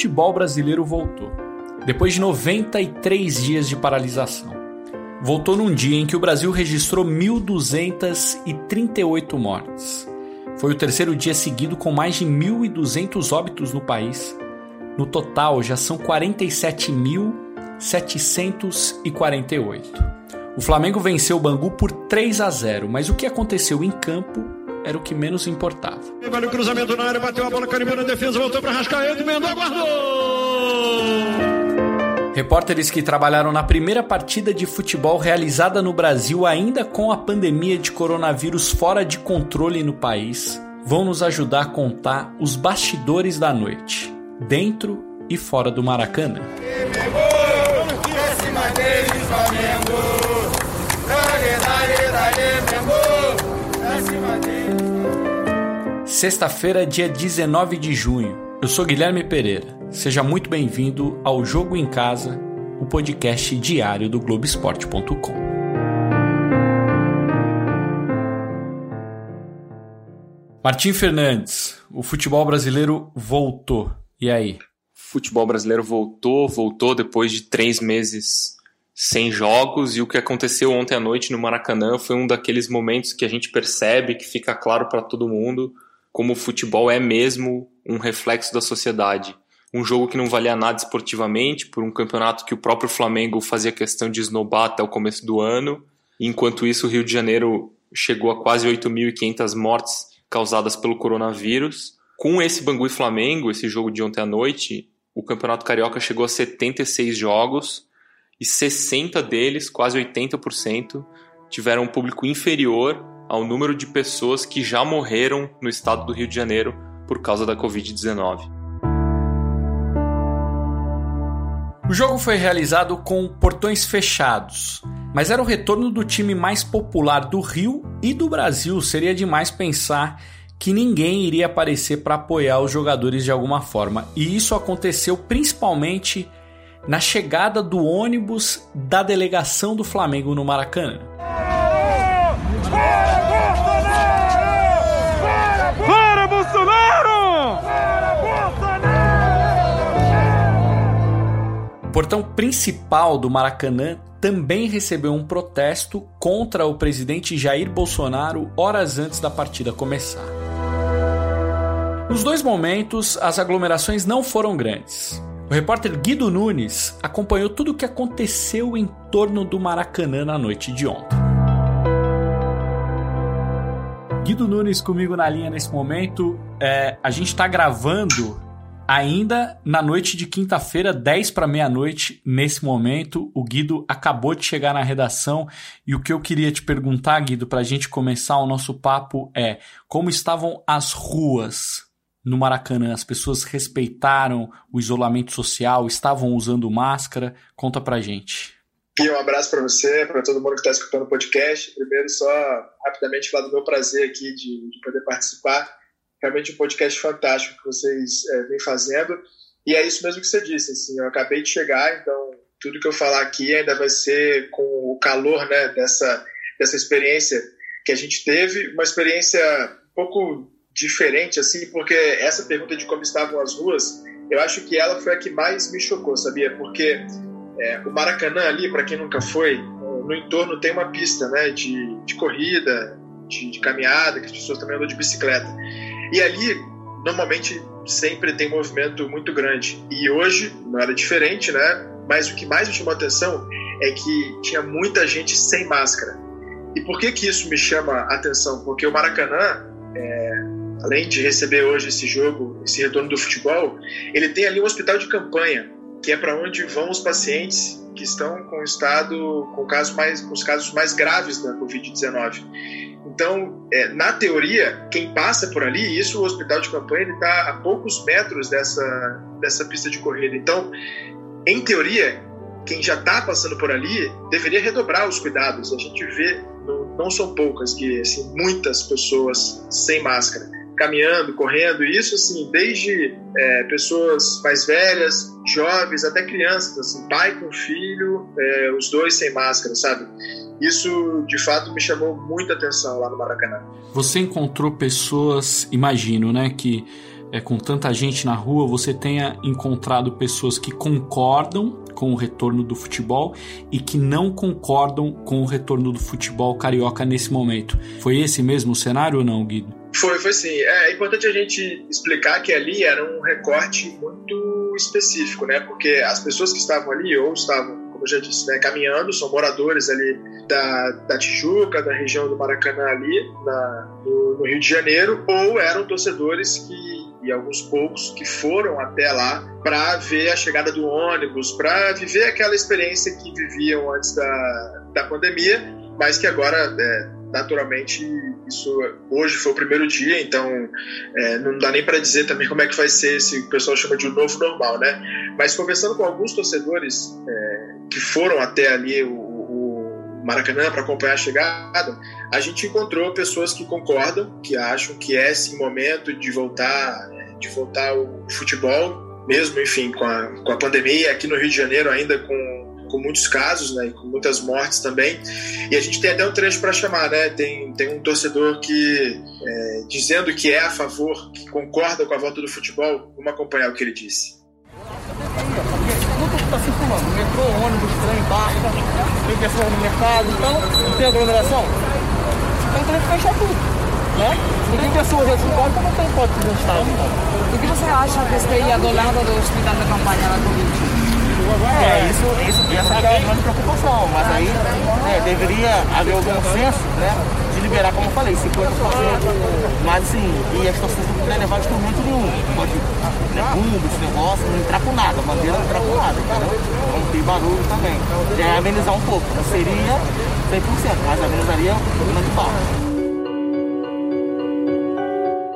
futebol brasileiro voltou. Depois de 93 dias de paralisação. Voltou num dia em que o Brasil registrou 1.238 mortes. Foi o terceiro dia seguido com mais de 1.200 óbitos no país. No total, já são 47.748. O Flamengo venceu o Bangu por 3 a 0, mas o que aconteceu em campo era o que menos importava. Vale o cruzamento na área, bateu a bola, carimbou na defesa, voltou para Rascaeta, emendou, guardou! Repórteres que trabalharam na primeira partida de futebol realizada no Brasil, ainda com a pandemia de coronavírus fora de controle no país, vão nos ajudar a contar os bastidores da noite, dentro e fora do Maracanã. Sexta-feira, dia 19 de junho. Eu sou Guilherme Pereira. Seja muito bem-vindo ao Jogo em Casa, o podcast diário do Globoesporte.com. Martim Fernandes, o futebol brasileiro voltou. E aí? Futebol brasileiro voltou, voltou depois de três meses sem jogos e o que aconteceu ontem à noite no Maracanã foi um daqueles momentos que a gente percebe que fica claro para todo mundo como o futebol é mesmo um reflexo da sociedade. Um jogo que não valia nada esportivamente, por um campeonato que o próprio Flamengo fazia questão de esnobar até o começo do ano. Enquanto isso, o Rio de Janeiro chegou a quase 8.500 mortes causadas pelo coronavírus. Com esse Bangu e Flamengo, esse jogo de ontem à noite, o Campeonato Carioca chegou a 76 jogos e 60 deles, quase 80%, tiveram um público inferior ao número de pessoas que já morreram no estado do Rio de Janeiro por causa da Covid-19. O jogo foi realizado com portões fechados, mas era o retorno do time mais popular do Rio e do Brasil. Seria demais pensar que ninguém iria aparecer para apoiar os jogadores de alguma forma. E isso aconteceu principalmente na chegada do ônibus da delegação do Flamengo no Maracanã. O portão principal do Maracanã também recebeu um protesto contra o presidente Jair Bolsonaro horas antes da partida começar. Nos dois momentos, as aglomerações não foram grandes. O repórter Guido Nunes acompanhou tudo o que aconteceu em torno do Maracanã na noite de ontem. Guido Nunes comigo na linha nesse momento. É, a gente está gravando Ainda na noite de quinta-feira, 10 para meia-noite, nesse momento, o Guido acabou de chegar na redação e o que eu queria te perguntar, Guido, para a gente começar o nosso papo é como estavam as ruas no Maracanã? As pessoas respeitaram o isolamento social, estavam usando máscara? Conta pra gente. E um abraço para você, para todo mundo que está escutando o podcast. Primeiro, só rapidamente falar do meu prazer aqui de, de poder participar realmente um podcast fantástico que vocês é, vêm fazendo. E é isso mesmo que você disse, assim, eu acabei de chegar, então tudo que eu falar aqui ainda vai ser com o calor né, dessa, dessa experiência que a gente teve, uma experiência um pouco diferente, assim, porque essa pergunta de como estavam as ruas, eu acho que ela foi a que mais me chocou, sabia? Porque é, o Maracanã ali, para quem nunca foi, no entorno tem uma pista né, de, de corrida, de, de caminhada, que as pessoas também andam de bicicleta. E ali, normalmente, sempre tem movimento muito grande. E hoje não era diferente, né? Mas o que mais me chamou a atenção é que tinha muita gente sem máscara. E por que que isso me chama a atenção? Porque o Maracanã, é, além de receber hoje esse jogo, esse retorno do futebol, ele tem ali um hospital de campanha, que é para onde vão os pacientes que estão com estado com casos mais com os casos mais graves da Covid-19. Então, é, na teoria, quem passa por ali, isso o hospital de campanha está a poucos metros dessa, dessa pista de corrida. Então, em teoria, quem já está passando por ali deveria redobrar os cuidados. A gente vê, não, não são poucas, que assim, muitas pessoas sem máscara, caminhando, correndo, isso assim, desde é, pessoas mais velhas, jovens, até crianças, assim, pai com filho, é, os dois sem máscara, sabe? Isso, de fato, me chamou muita atenção lá no Maracanã. Você encontrou pessoas, imagino, né, que é, com tanta gente na rua, você tenha encontrado pessoas que concordam com o retorno do futebol e que não concordam com o retorno do futebol carioca nesse momento. Foi esse mesmo cenário ou não, Guido? Foi, foi sim. É, é importante a gente explicar que ali era um recorte muito específico, né? Porque as pessoas que estavam ali ou estavam como eu já disse, né, caminhando, são moradores ali da, da Tijuca, da região do Maracanã ali, na, no, no, Rio de Janeiro, ou eram torcedores que e alguns poucos que foram até lá para ver a chegada do ônibus, para viver aquela experiência que viviam antes da, da pandemia, mas que agora é, naturalmente isso hoje foi o primeiro dia, então é, não dá nem para dizer também como é que vai ser esse o pessoal chama de um novo normal, né? Mas conversando com alguns torcedores é, que foram até ali o, o Maracanã para acompanhar a chegada, a gente encontrou pessoas que concordam, que acham que é esse momento de voltar, de voltar o futebol, mesmo enfim com a, com a pandemia aqui no Rio de Janeiro ainda com com muitos casos, né, e com muitas mortes também. E a gente tem até um trecho para chamar, né? Tem, tem um torcedor que é, dizendo que é a favor, que concorda com a volta do futebol. Vamos acompanhar o que ele disse. Está circulando, metrô, ônibus, trem, barca, tem pessoas no mercado, então não tem aglomeração. Então tem que fechar tudo. Né? Tem pessoas pode, então não tem hipótese de. O que você acha a respeito do lado do hospital de campanha da Covid? É, isso, isso, essa é a grande preocupação, mas aí é, deveria haver algum senso, né? De liberar, como eu falei, 50%, mas assim, e as pessoas não podem levar instrumento nenhum. Pode, né, bumbo, esse negócio, não entrar com nada, a bandeira não entrar com nada, entendeu? Não tem barulho também. Já é amenizar um pouco, não seria 100%, mas amenizaria um pouquinho de barro.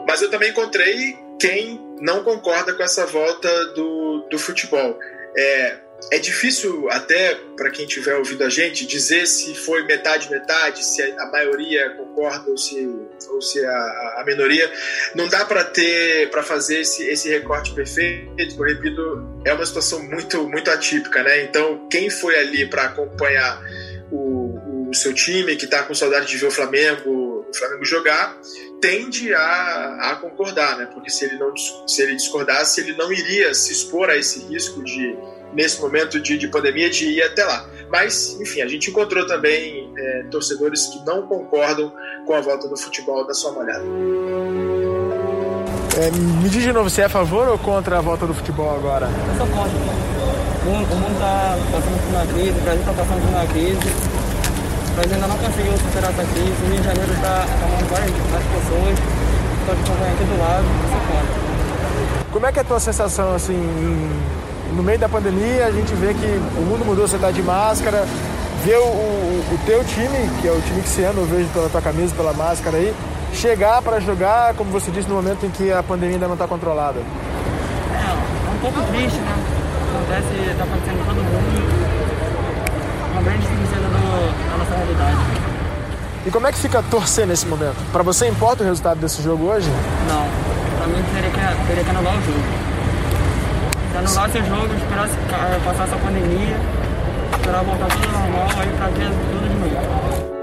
Mas eu também encontrei quem não concorda com essa volta do, do futebol. É, é difícil até para quem tiver ouvido a gente dizer se foi metade metade, se a maioria concorda ou se, ou se a, a minoria. Não dá para ter para fazer esse, esse recorte perfeito. Eu repito, é uma situação muito muito atípica, né? Então quem foi ali para acompanhar o, o, seu time que está com saudade de ver o Flamengo o Flamengo jogar tende a, a concordar, né? Porque se ele não se ele discordasse ele não iria se expor a esse risco de nesse momento de, de pandemia de ir até lá. Mas, enfim, a gente encontrou também é, torcedores que não concordam com a volta do futebol. da sua molhada. É, me diz de novo, você é a favor ou contra a volta do futebol agora? Eu sou contra. O mundo está passando por uma crise, o Brasil está passando por uma crise. O Brasil ainda não conseguiu superar essa crise. O Rio de Janeiro está chamando várias, várias pessoas. Estou acompanhando aqui do lado, eu sou contra. Como é que é a tua sensação, assim, no meio da pandemia a gente vê que o mundo mudou, você está de máscara, vê o, o, o, teu time, que é o time que você anda, eu vejo pela tua camisa, pela máscara aí, chegar para jogar, como você disse, no momento em que a pandemia ainda não está controlada. É, é um pouco triste, né? Acontece, está acontecendo com todo mundo. Uma grande tristeza da nossa realidade. E como é que fica torcer nesse momento? Para você importa o resultado desse jogo hoje? Não, para mim teria que, teria que anular o jogo anular esse jogo, esperar passar essa pandemia, esperar voltar tudo normal, aí pra ver tudo de novo.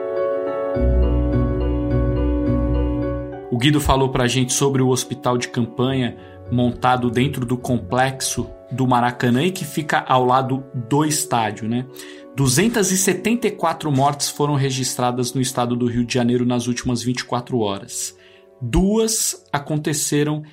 O Guido falou pra gente sobre o hospital de campanha montado dentro do complexo do Maracanã e que fica ao lado do estádio, né? 274 mortes foram registradas no estado do Rio de Janeiro nas últimas 24 horas. Duas aconteceram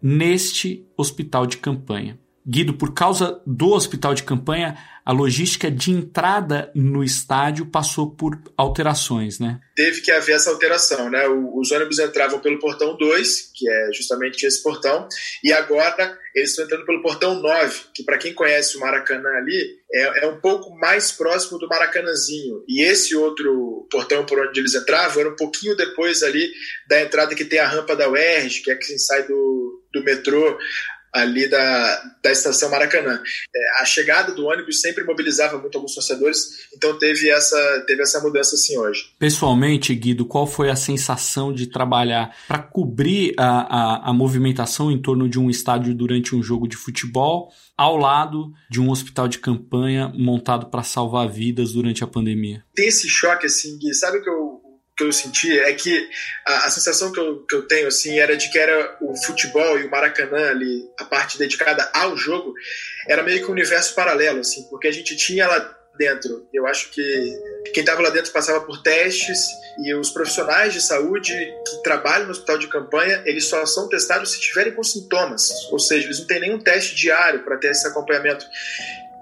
neste hospital de campanha. Guido, por causa do hospital de campanha, a logística de entrada no estádio passou por alterações, né? Teve que haver essa alteração, né? Os ônibus entravam pelo portão 2, que é justamente esse portão, e agora eles estão entrando pelo portão 9, que para quem conhece o Maracanã ali, é, é, um pouco mais próximo do Maracanãzinho. E esse outro portão por onde eles entravam era um pouquinho depois ali da entrada que tem a rampa da UERJ, que é quem sai do, do metrô ali da, da estação Maracanã. É, a chegada do ônibus sempre mobilizava muito alguns torcedores, então teve essa, teve essa mudança assim hoje. Pessoalmente, Guido, qual foi a sensação de trabalhar para cobrir a, a, a movimentação em torno de um estádio durante um jogo de futebol, ao lado de um hospital de campanha montado para salvar vidas durante a pandemia? Tem esse choque, assim, Gui, sabe o que eu que eu senti é que a, a, sensação que eu, que eu tenho assim era de que era o futebol e o Maracanã ali, a parte dedicada ao jogo, era meio que um universo paralelo, assim, porque a gente tinha lá dentro. Eu acho que quem estava lá dentro passava por testes e os profissionais de saúde que trabalham no hospital de campanha, eles só são testados se tiverem com sintomas, ou seja, eles não têm nenhum teste diário para ter esse acompanhamento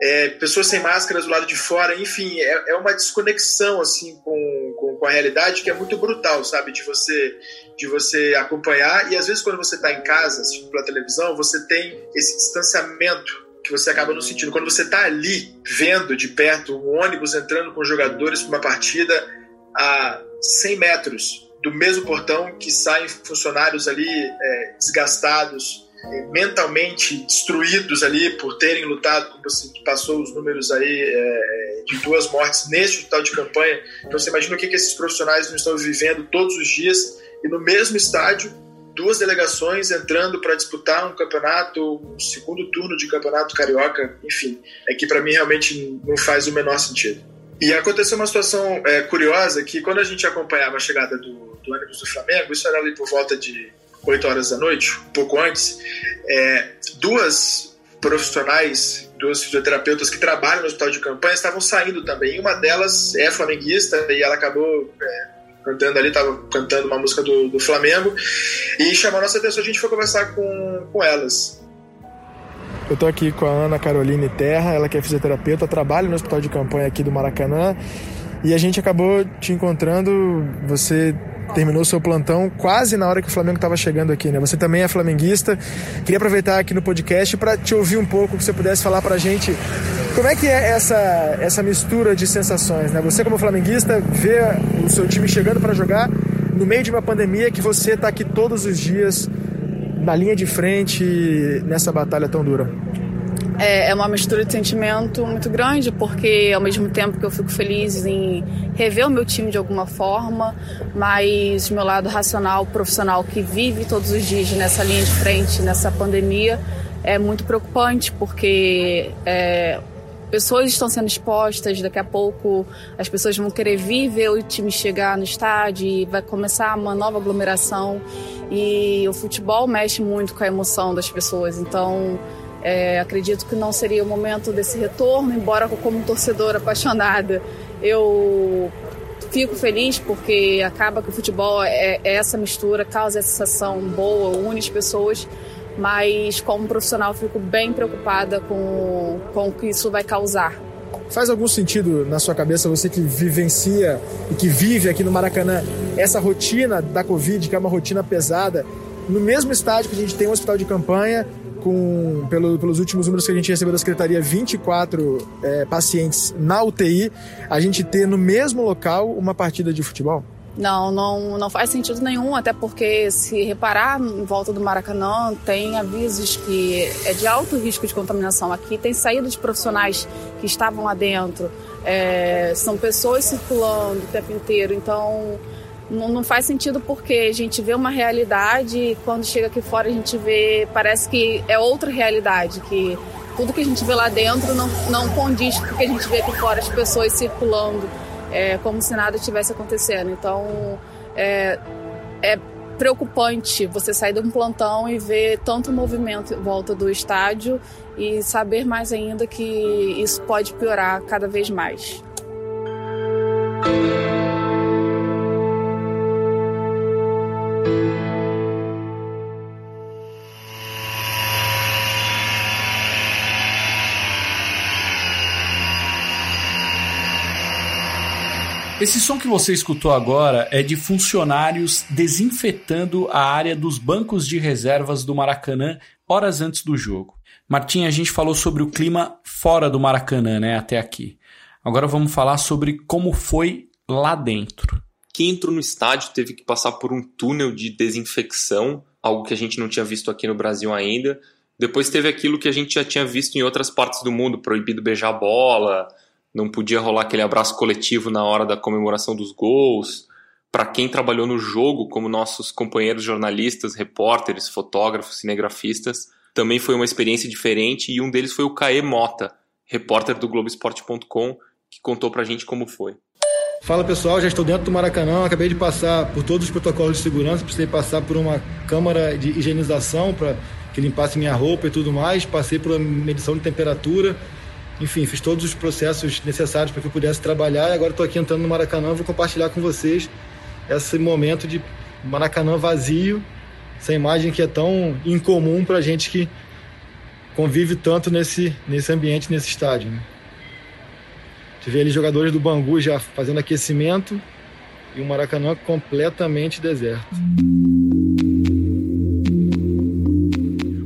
é, pessoas sem máscaras do lado de fora, enfim, é, é uma desconexão assim com, com, com, a realidade que é muito brutal, sabe? De você de você acompanhar e às vezes quando você está em casa assistindo pela televisão, você tem esse distanciamento que você acaba não sentindo. Quando você está ali vendo de perto um ônibus entrando com jogadores para uma partida a 100 metros do mesmo portão que saem funcionários ali é, desgastados, mentalmente destruídos ali por terem lutado, como você passou os números aí é, de duas mortes neste hospital de campanha. Então você imagina o que, que esses profissionais não estão vivendo todos os dias e no mesmo estádio duas delegações entrando para disputar um campeonato, um segundo turno de campeonato carioca, enfim, é que para mim realmente não faz o menor sentido. E aconteceu uma situação é, curiosa que quando a gente acompanhava a chegada do, do ônibus do Flamengo, isso era ali por volta de 8 horas da noite, um pouco antes, é, duas profissionais, duas fisioterapeutas que trabalham no hospital de campanha estavam saindo também. Uma delas é flamenguista e ela acabou é, cantando ali, estava cantando uma música do, do Flamengo e chamou nossa atenção. A gente foi conversar com, com elas. Eu estou aqui com a Ana Caroline Terra, ela que é fisioterapeuta, trabalha no hospital de campanha aqui do Maracanã e a gente acabou te encontrando. Você terminou seu plantão quase na hora que o Flamengo estava chegando aqui, né? Você também é flamenguista. Queria aproveitar aqui no podcast para te ouvir um pouco, que você pudesse falar para a gente como é que é essa, essa mistura de sensações, né? Você como flamenguista vê o seu time chegando para jogar no meio de uma pandemia que você está aqui todos os dias na linha de frente nessa batalha tão dura é uma mistura de sentimento muito grande, porque ao mesmo tempo que eu fico feliz em rever o meu time de alguma forma, mas meu lado racional, profissional, que vive todos os dias nessa linha de frente, nessa pandemia, é muito preocupante, porque é, pessoas estão sendo expostas, daqui a pouco as pessoas vão querer vir ver o time chegar no estádio e vai começar uma nova aglomeração. E o futebol mexe muito com a emoção das pessoas, então é, acredito que não seria o momento desse retorno, embora como torcedora apaixonada eu fico feliz porque acaba que o futebol é, é essa mistura, causa essa sensação boa, une as pessoas, mas como profissional fico bem preocupada com, com o que isso vai causar. Faz algum sentido na sua cabeça, você que vivencia e que vive aqui no Maracanã, essa rotina da Covid, que é uma rotina pesada, no mesmo estádio que a gente tem um hospital de campanha, com, pelo, pelos últimos números que a gente recebeu da secretaria, 24 é, pacientes na UTI, a gente ter no mesmo local uma partida de futebol? Não, não, não faz sentido nenhum, até porque se reparar em volta do Maracanã, tem avisos que é de alto risco de contaminação. Aqui tem saída de profissionais que estavam lá dentro, é, são pessoas circulando o tempo inteiro, então não, não, faz sentido porque a gente vê uma realidade e quando chega aqui fora a gente vê, parece que é outra realidade, que tudo que a gente vê lá dentro não, não condiz com o que a gente vê aqui fora, as pessoas circulando, é, como se nada estivesse acontecendo. Então, é, é preocupante você sair de um plantão e ver tanto movimento em volta do estádio e saber mais ainda que isso pode piorar cada vez mais. Esse som que você escutou agora é de funcionários desinfetando a área dos bancos de reservas do Maracanã horas antes do jogo. Martim, a gente falou sobre o clima fora do Maracanã, né, até aqui. Agora vamos falar sobre como foi lá dentro. Quem entrou no estádio teve que passar por um túnel de desinfecção, algo que a gente não tinha visto aqui no Brasil ainda. Depois teve aquilo que a gente já tinha visto em outras partes do mundo, proibido beijar bola, não podia rolar aquele abraço coletivo na hora da comemoração dos gols. Para quem trabalhou no jogo, como nossos companheiros jornalistas, repórteres, fotógrafos, cinegrafistas, também foi uma experiência diferente e um deles foi o Caê Mota, repórter do Globoesporte.com, que contou pra gente como foi. Fala pessoal, já estou dentro do Maracanã, acabei de passar por todos os protocolos de segurança, precisei passar por uma câmara de higienização para que limpasse minha roupa e tudo mais, passei por uma medição de temperatura, enfim, fiz todos os processos necessários para que eu pudesse trabalhar e agora estou aqui entrando no Maracanã, vou compartilhar com vocês esse momento de Maracanã vazio, essa imagem que é tão incomum para a gente que convive tanto nesse, nesse ambiente, nesse estádio. Né? Tive ali jogadores do Bangu já fazendo aquecimento e o Maracanã completamente deserto.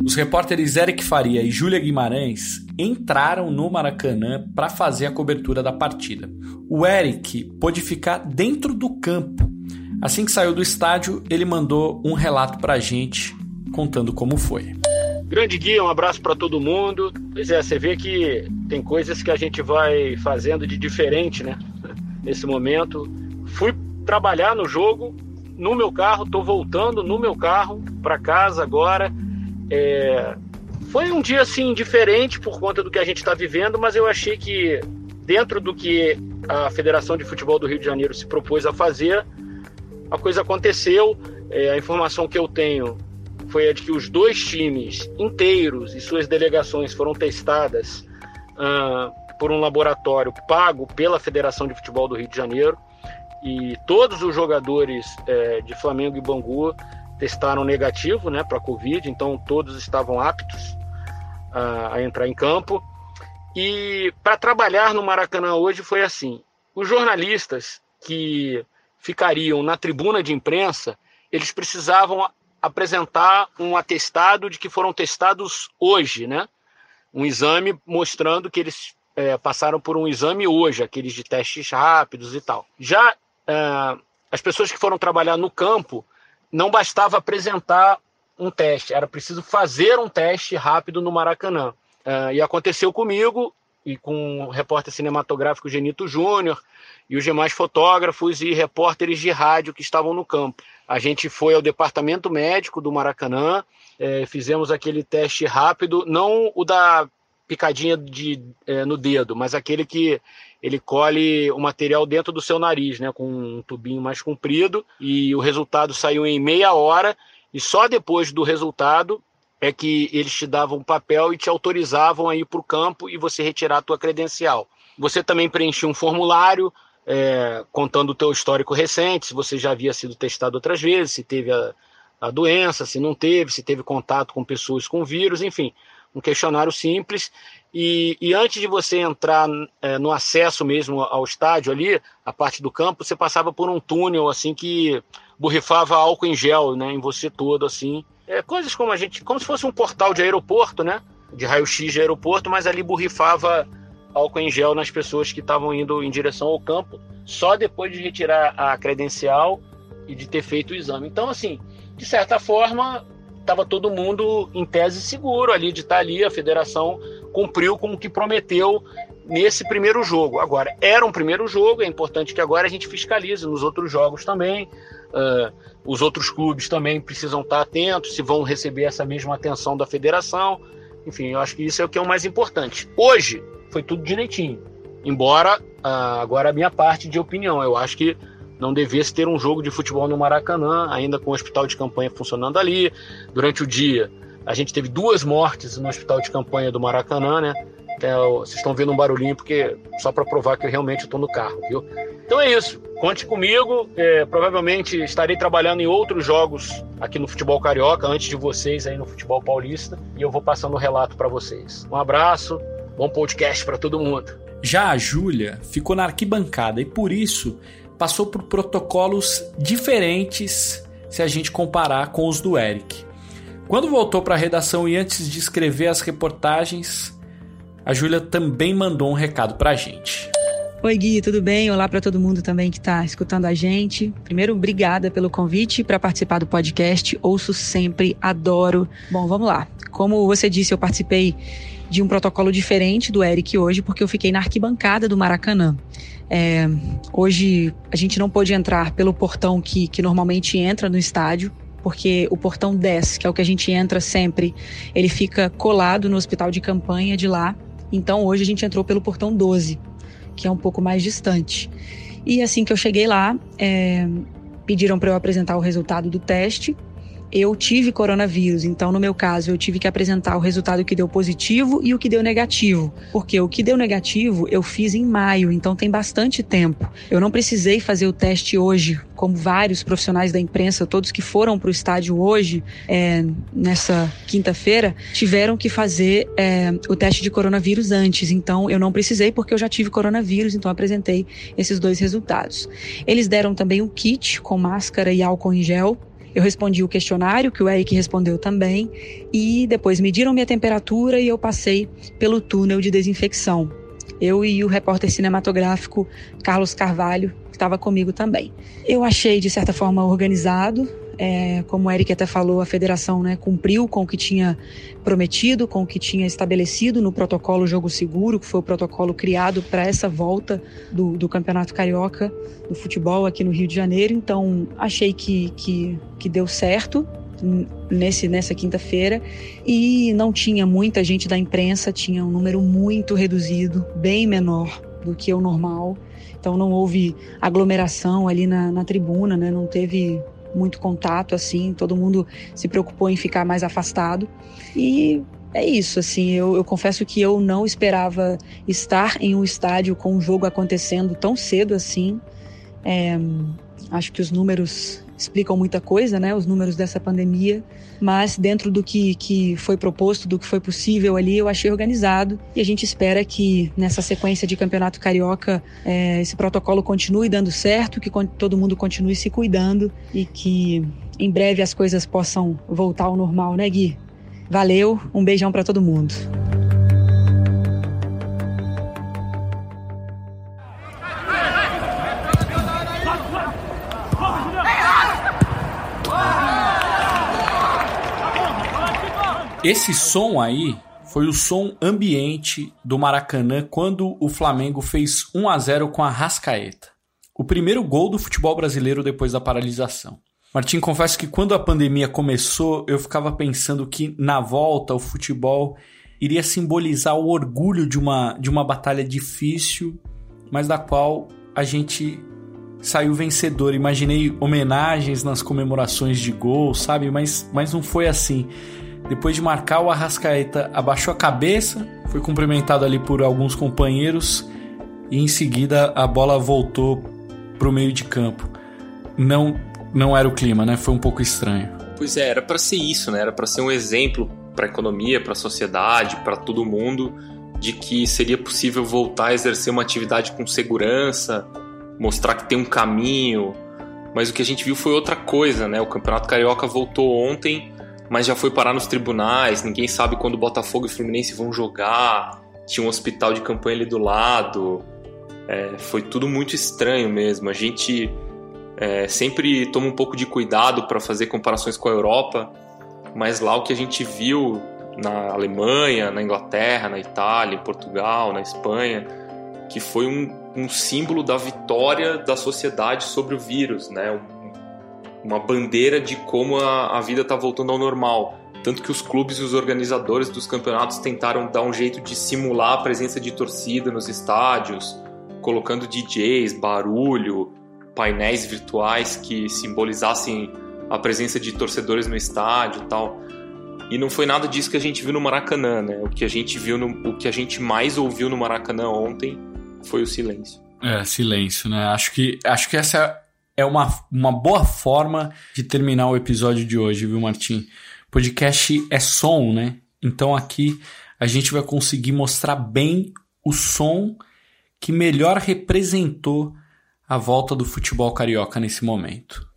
Os repórteres Eric Faria e Júlia Guimarães entraram no Maracanã para fazer a cobertura da partida. O Eric pôde ficar dentro do campo. Assim que saiu do estádio, ele mandou um relato para a gente contando como foi. Grande guia, um abraço para todo mundo. Pois é, você vê que tem coisas que a gente vai fazendo de diferente, né? Nesse momento. Fui trabalhar no jogo no meu carro, tô voltando no meu carro para casa agora. É... Foi um dia assim diferente por conta do que a gente está vivendo, mas eu achei que dentro do que a Federação de Futebol do Rio de Janeiro se propôs a fazer, a coisa aconteceu. É, a informação que eu tenho foi a de que os dois times inteiros e suas delegações foram testadas uh, por um laboratório pago pela Federação de Futebol do Rio de Janeiro e todos os jogadores uh, de Flamengo e Bangu testaram negativo né, para a Covid, então todos estavam aptos uh, a entrar em campo. E para trabalhar no Maracanã hoje foi assim: os jornalistas que ficariam na tribuna de imprensa, eles precisavam apresentar um atestado de que foram testados hoje, né? Um exame mostrando que eles é, passaram por um exame hoje, aqueles de testes rápidos e tal. Já é, as pessoas que foram trabalhar no campo, não bastava apresentar um teste, era preciso fazer um teste rápido no Maracanã. É, e aconteceu comigo e com o repórter cinematográfico Genito Júnior e os demais fotógrafos e repórteres de rádio que estavam no campo. A gente foi ao departamento médico do Maracanã, é, fizemos aquele teste rápido, não o da picadinha de, é, no dedo, mas aquele que ele colhe o material dentro do seu nariz, né, com um tubinho mais comprido, e o resultado saiu em meia hora, e só depois do resultado é que eles te davam um papel e te autorizavam a ir para o campo e você retirar a tua credencial. Você também preenchia um formulário é, contando o teu histórico recente, se você já havia sido testado outras vezes, se teve a, a doença, se não teve, se teve contato com pessoas com vírus, enfim, um questionário simples. E, e antes de você entrar é, no acesso mesmo ao estádio ali, a parte do campo, você passava por um túnel assim que borrifava álcool em gel, né, em você todo assim. É, coisas como a gente, como se fosse um portal de aeroporto, né, de raio-x de aeroporto, mas ali borrifava álcool em gel nas pessoas que estavam indo em direção ao campo, só depois de retirar a credencial e de ter feito o exame. Então, assim, de certa forma, estava todo mundo em tese seguro ali de estar tá ali, a federação cumpriu com o que prometeu nesse primeiro jogo. Agora, era um primeiro jogo, é importante que agora a gente fiscalize nos outros jogos também. Uh, os outros clubes também precisam estar atentos se vão receber essa mesma atenção da federação. Enfim, eu acho que isso é o que é o mais importante. Hoje, foi tudo direitinho. Embora, ah, agora a minha parte de opinião, eu acho que não devesse ter um jogo de futebol no Maracanã, ainda com o hospital de campanha funcionando ali. Durante o dia, a gente teve duas mortes no hospital de campanha do Maracanã, né? Vocês estão vendo um barulhinho porque só para provar que eu realmente estou no carro, viu? Então é isso. Conte comigo. É, provavelmente estarei trabalhando em outros jogos aqui no futebol carioca antes de vocês aí no futebol paulista e eu vou passando o relato para vocês. Um abraço. Bom podcast para todo mundo. Já a Júlia ficou na arquibancada e por isso passou por protocolos diferentes se a gente comparar com os do Eric. Quando voltou para a redação e antes de escrever as reportagens, a Júlia também mandou um recado para a gente. Oi Gui, tudo bem? Olá para todo mundo também que está escutando a gente. Primeiro, obrigada pelo convite para participar do podcast. Ouço sempre, adoro. Bom, vamos lá. Como você disse, eu participei de um protocolo diferente do Eric hoje, porque eu fiquei na arquibancada do Maracanã. É, hoje a gente não pôde entrar pelo portão que, que normalmente entra no estádio, porque o portão 10, que é o que a gente entra sempre, ele fica colado no hospital de campanha de lá. Então hoje a gente entrou pelo portão 12, que é um pouco mais distante. E assim que eu cheguei lá, é, pediram para eu apresentar o resultado do teste eu tive coronavírus. Então, no meu caso, eu tive que apresentar o resultado que deu positivo e o que deu negativo. Porque o que deu negativo eu fiz em maio, então tem bastante tempo. Eu não precisei fazer o teste hoje, como vários profissionais da imprensa, todos que foram para o estádio hoje, é, nessa quinta-feira, tiveram que fazer é, o teste de coronavírus antes. Então, eu não precisei porque eu já tive coronavírus, então apresentei esses dois resultados. Eles deram também um kit com máscara e álcool em gel eu respondi o questionário, que o Eric respondeu também, e depois mediram minha temperatura e eu passei pelo túnel de desinfecção. Eu e o repórter cinematográfico Carlos Carvalho, que estava comigo também. Eu achei, de certa forma, organizado, é, como o Eric até falou, a federação né, cumpriu com o que tinha prometido, com o que tinha estabelecido no protocolo Jogo Seguro, que foi o protocolo criado para essa volta do, do, Campeonato Carioca do futebol aqui no Rio de Janeiro. Então, achei que, que, que deu certo nesse nessa quinta-feira e não tinha muita gente da imprensa, tinha um número muito reduzido, bem menor do que o normal. Então não houve aglomeração ali na, na tribuna, né? Não teve muito contato, assim, todo mundo se preocupou em ficar mais afastado. E é isso, assim, eu, eu, confesso que eu não esperava estar em um estádio com o jogo acontecendo tão cedo assim. É, acho que os números explicam muita coisa, né? Os números dessa pandemia. Mas dentro do que, que foi proposto, do que foi possível ali, eu achei organizado. E a gente espera que nessa sequência de campeonato carioca é, esse protocolo continue dando certo, que todo mundo continue se cuidando e que em breve as coisas possam voltar ao normal, né, Gui? Valeu, um beijão para todo mundo. Esse som aí foi o som ambiente do Maracanã quando o Flamengo fez 1 a 0 com a Rascaeta. O primeiro gol do futebol brasileiro depois da paralisação. Martim, confesso que quando a pandemia começou, eu ficava pensando que na volta o futebol iria simbolizar o orgulho de uma, de uma batalha difícil, mas da qual a gente saiu vencedor. Imaginei homenagens nas comemorações de gol, sabe? Mas, mas não foi assim. Depois de marcar, o Arrascaeta abaixou a cabeça, foi cumprimentado ali por alguns companheiros e em seguida a bola voltou para o meio de campo. Não, não era o clima, né? Foi um pouco estranho. Pois é, era para ser isso, né? Era para ser um exemplo para a economia, para a sociedade, para todo mundo de que seria possível voltar a exercer uma atividade com segurança, mostrar que tem um caminho. Mas o que a gente viu foi outra coisa, né? O Campeonato Carioca voltou ontem mas já foi parar nos tribunais, ninguém sabe quando Botafogo e Fluminense vão jogar, tinha um hospital de campanha ali do lado, é, foi tudo muito estranho mesmo. A gente é, sempre toma um pouco de cuidado para fazer comparações com a Europa, mas lá o que a gente viu na Alemanha, na Inglaterra, na Itália, em Portugal, na Espanha, que foi um, um símbolo da vitória da sociedade sobre o vírus, né? Uma bandeira de como a, a vida está voltando ao normal. Tanto que os clubes e os organizadores dos campeonatos tentaram dar um jeito de simular a presença de torcida nos estádios, colocando DJs, barulho, painéis virtuais que simbolizassem a presença de torcedores no estádio e tal. E não foi nada disso que a gente viu no Maracanã, né? O que a gente viu, no, o que a gente mais ouviu no Maracanã ontem foi o silêncio. É, silêncio, né? Acho que, acho que essa é uma, uma boa forma de terminar o episódio de hoje, viu, Martim? Podcast é som, né? Então aqui a gente vai conseguir mostrar bem o som que melhor representou a volta do futebol carioca nesse momento.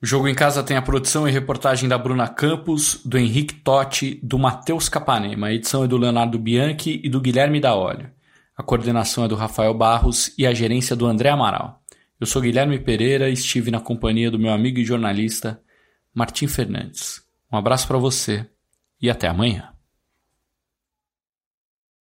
O Jogo em Casa tem a produção e reportagem da Bruna Campos, do Henrique Totti, do Matheus Capanema. A edição é do Leonardo Bianchi e do Guilherme da Olho. A coordenação é do Rafael Barros e a gerência do André Amaral. Eu sou Guilherme Pereira e estive na companhia do meu amigo e jornalista Martim Fernandes. Um abraço para você e até amanhã.